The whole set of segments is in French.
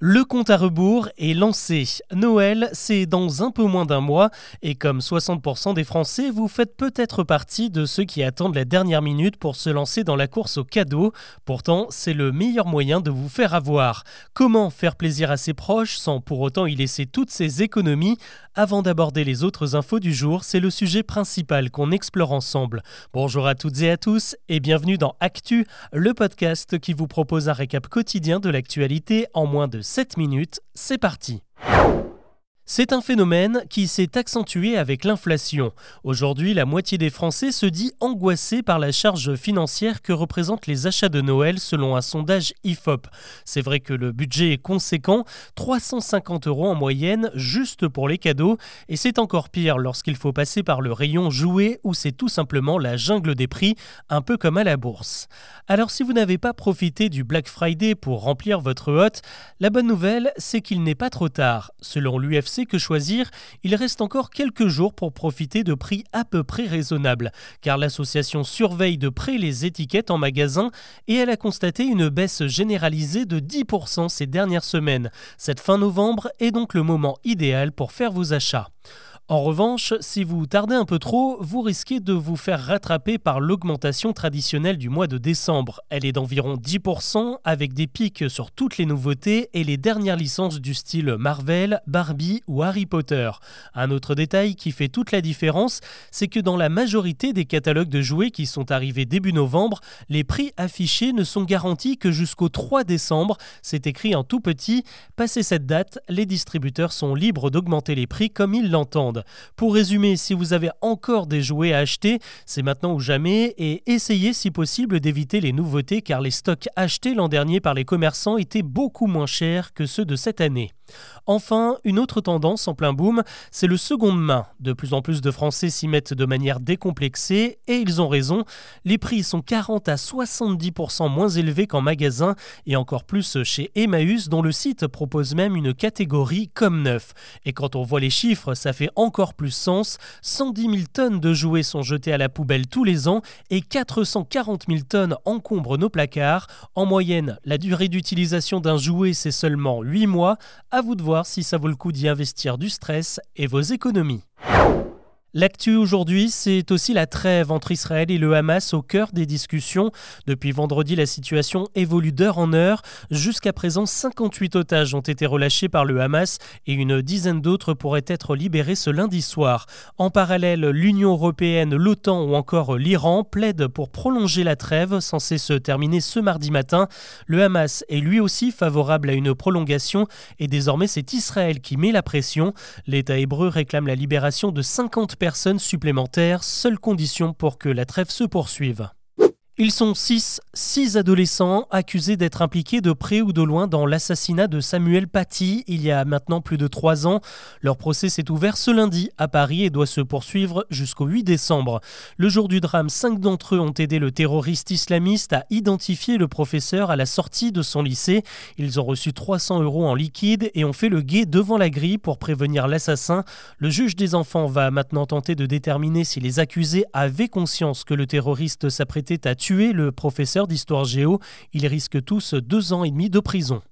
Le compte à rebours est lancé. Noël, c'est dans un peu moins d'un mois et comme 60% des Français, vous faites peut-être partie de ceux qui attendent la dernière minute pour se lancer dans la course aux cadeaux. Pourtant, c'est le meilleur moyen de vous faire avoir. Comment faire plaisir à ses proches sans pour autant y laisser toutes ses économies? Avant d'aborder les autres infos du jour, c'est le sujet principal qu'on explore ensemble. Bonjour à toutes et à tous et bienvenue dans Actu, le podcast qui vous propose un récap quotidien de l'actualité en moins de 7 minutes, c'est parti c'est un phénomène qui s'est accentué avec l'inflation. Aujourd'hui, la moitié des Français se dit angoissée par la charge financière que représentent les achats de Noël selon un sondage IFOP. C'est vrai que le budget est conséquent, 350 euros en moyenne juste pour les cadeaux, et c'est encore pire lorsqu'il faut passer par le rayon jouet où c'est tout simplement la jungle des prix, un peu comme à la bourse. Alors si vous n'avez pas profité du Black Friday pour remplir votre hotte, la bonne nouvelle c'est qu'il n'est pas trop tard. Selon l'UFC, que choisir, il reste encore quelques jours pour profiter de prix à peu près raisonnables, car l'association surveille de près les étiquettes en magasin et elle a constaté une baisse généralisée de 10% ces dernières semaines. Cette fin novembre est donc le moment idéal pour faire vos achats. En revanche, si vous tardez un peu trop, vous risquez de vous faire rattraper par l'augmentation traditionnelle du mois de décembre. Elle est d'environ 10% avec des pics sur toutes les nouveautés et les dernières licences du style Marvel, Barbie ou Harry Potter. Un autre détail qui fait toute la différence, c'est que dans la majorité des catalogues de jouets qui sont arrivés début novembre, les prix affichés ne sont garantis que jusqu'au 3 décembre. C'est écrit en tout petit. Passé cette date, les distributeurs sont libres d'augmenter les prix comme ils l'entendent. Pour résumer, si vous avez encore des jouets à acheter, c'est maintenant ou jamais et essayez si possible d'éviter les nouveautés car les stocks achetés l'an dernier par les commerçants étaient beaucoup moins chers que ceux de cette année. Enfin, une autre tendance en plein boom, c'est le seconde main. De plus en plus de Français s'y mettent de manière décomplexée et ils ont raison. Les prix sont 40 à 70% moins élevés qu'en magasin et encore plus chez Emmaüs dont le site propose même une catégorie comme neuf. Et quand on voit les chiffres, ça fait encore plus sens. 110 000 tonnes de jouets sont jetées à la poubelle tous les ans et 440 000 tonnes encombrent nos placards. En moyenne, la durée d'utilisation d'un jouet c'est seulement 8 mois. À vous de voir si ça vaut le coup d'y investir du stress et vos économies. L'actu aujourd'hui, c'est aussi la trêve entre Israël et le Hamas au cœur des discussions. Depuis vendredi, la situation évolue d'heure en heure. Jusqu'à présent, 58 otages ont été relâchés par le Hamas et une dizaine d'autres pourraient être libérés ce lundi soir. En parallèle, l'Union européenne, l'OTAN ou encore l'Iran plaident pour prolonger la trêve censée se terminer ce mardi matin. Le Hamas est lui aussi favorable à une prolongation et désormais c'est Israël qui met la pression. L'État hébreu réclame la libération de 50 personnes supplémentaires, seule condition pour que la trêve se poursuive. Ils sont six, six adolescents accusés d'être impliqués de près ou de loin dans l'assassinat de Samuel Paty il y a maintenant plus de trois ans. Leur procès s'est ouvert ce lundi à Paris et doit se poursuivre jusqu'au 8 décembre. Le jour du drame, cinq d'entre eux ont aidé le terroriste islamiste à identifier le professeur à la sortie de son lycée. Ils ont reçu 300 euros en liquide et ont fait le guet devant la grille pour prévenir l'assassin. Le juge des enfants va maintenant tenter de déterminer si les accusés avaient conscience que le terroriste s'apprêtait à tuer tuer le professeur d'histoire géo. Ils risquent tous deux ans et demi de prison.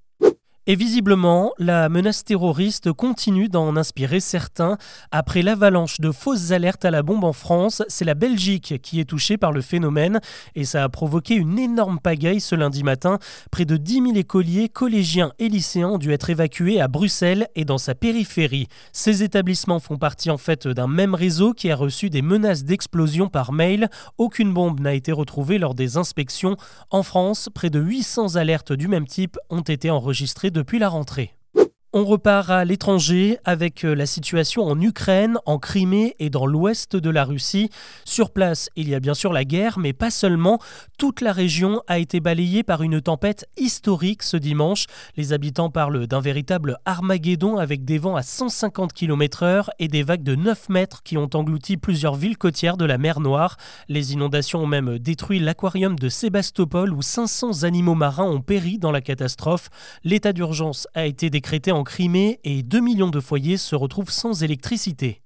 Et visiblement, la menace terroriste continue d'en inspirer certains. Après l'avalanche de fausses alertes à la bombe en France, c'est la Belgique qui est touchée par le phénomène et ça a provoqué une énorme pagaille ce lundi matin. Près de 10 000 écoliers, collégiens et lycéens ont dû être évacués à Bruxelles et dans sa périphérie. Ces établissements font partie en fait d'un même réseau qui a reçu des menaces d'explosion par mail. Aucune bombe n'a été retrouvée lors des inspections. En France, près de 800 alertes du même type ont été enregistrées depuis la rentrée. On repart à l'étranger avec euh, la situation en Ukraine, en Crimée et dans l'ouest de la Russie. Sur place, il y a bien sûr la guerre, mais pas seulement. Toute la région a été balayée par une tempête historique ce dimanche. Les habitants parlent d'un véritable Armageddon avec des vents à 150 km/h et des vagues de 9 mètres qui ont englouti plusieurs villes côtières de la mer Noire. Les inondations ont même détruit l'aquarium de Sébastopol où 500 animaux marins ont péri dans la catastrophe. L'état d'urgence a été décrété en Crimée et 2 millions de foyers se retrouvent sans électricité.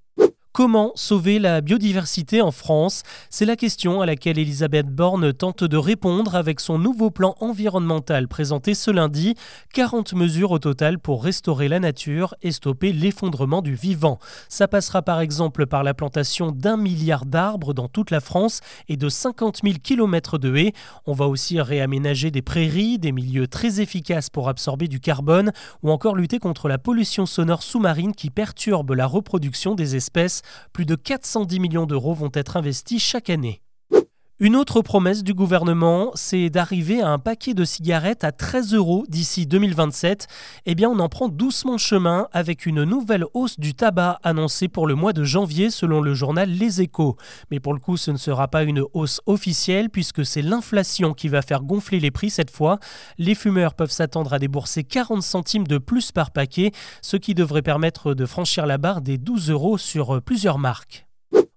Comment sauver la biodiversité en France C'est la question à laquelle Elisabeth Borne tente de répondre avec son nouveau plan environnemental présenté ce lundi. 40 mesures au total pour restaurer la nature et stopper l'effondrement du vivant. Ça passera par exemple par la plantation d'un milliard d'arbres dans toute la France et de 50 000 km de haies. On va aussi réaménager des prairies, des milieux très efficaces pour absorber du carbone ou encore lutter contre la pollution sonore sous-marine qui perturbe la reproduction des espèces plus de 410 millions d'euros vont être investis chaque année. Une autre promesse du gouvernement, c'est d'arriver à un paquet de cigarettes à 13 euros d'ici 2027. Eh bien, on en prend doucement chemin avec une nouvelle hausse du tabac annoncée pour le mois de janvier selon le journal Les Échos. Mais pour le coup, ce ne sera pas une hausse officielle puisque c'est l'inflation qui va faire gonfler les prix cette fois. Les fumeurs peuvent s'attendre à débourser 40 centimes de plus par paquet, ce qui devrait permettre de franchir la barre des 12 euros sur plusieurs marques.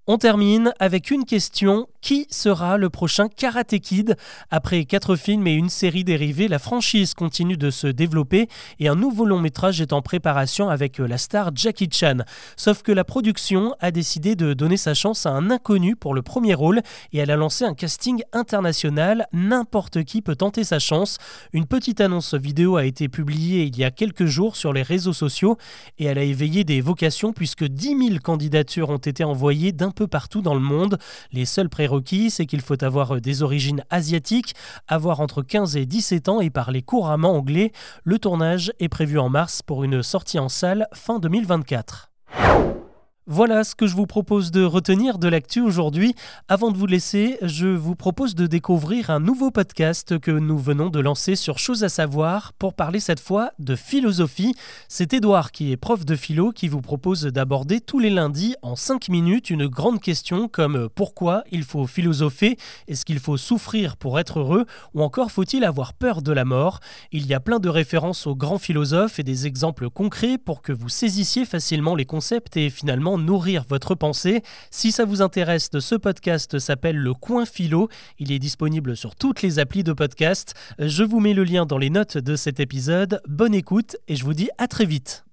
On termine avec une question qui sera le prochain Karate Kid? Après quatre films et une série dérivée, la franchise continue de se développer et un nouveau long métrage est en préparation avec la star Jackie Chan. Sauf que la production a décidé de donner sa chance à un inconnu pour le premier rôle et elle a lancé un casting international. N'importe qui peut tenter sa chance. Une petite annonce vidéo a été publiée il y a quelques jours sur les réseaux sociaux et elle a éveillé des vocations puisque 10 000 candidatures ont été envoyées d'un peu partout dans le monde. Les seuls prérequis, c'est qu'il faut avoir euh, des origines asiatiques, avoir entre 15 et 17 ans et parler couramment anglais. Le tournage est prévu en mars pour une sortie en salle fin 2024. Voilà ce que je vous propose de retenir de l'actu aujourd'hui. Avant de vous laisser, je vous propose de découvrir un nouveau podcast que nous venons de lancer sur Choses à savoir pour parler cette fois de philosophie. C'est Édouard qui est prof de philo qui vous propose d'aborder tous les lundis en 5 minutes une grande question comme pourquoi il faut philosopher, est-ce qu'il faut souffrir pour être heureux? Ou encore faut-il avoir peur de la mort? Il y a plein de références aux grands philosophes et des exemples concrets pour que vous saisissiez facilement les concepts et finalement nourrir votre pensée. Si ça vous intéresse, ce podcast s'appelle Le Coin Philo. Il est disponible sur toutes les applis de podcast. Je vous mets le lien dans les notes de cet épisode. Bonne écoute et je vous dis à très vite.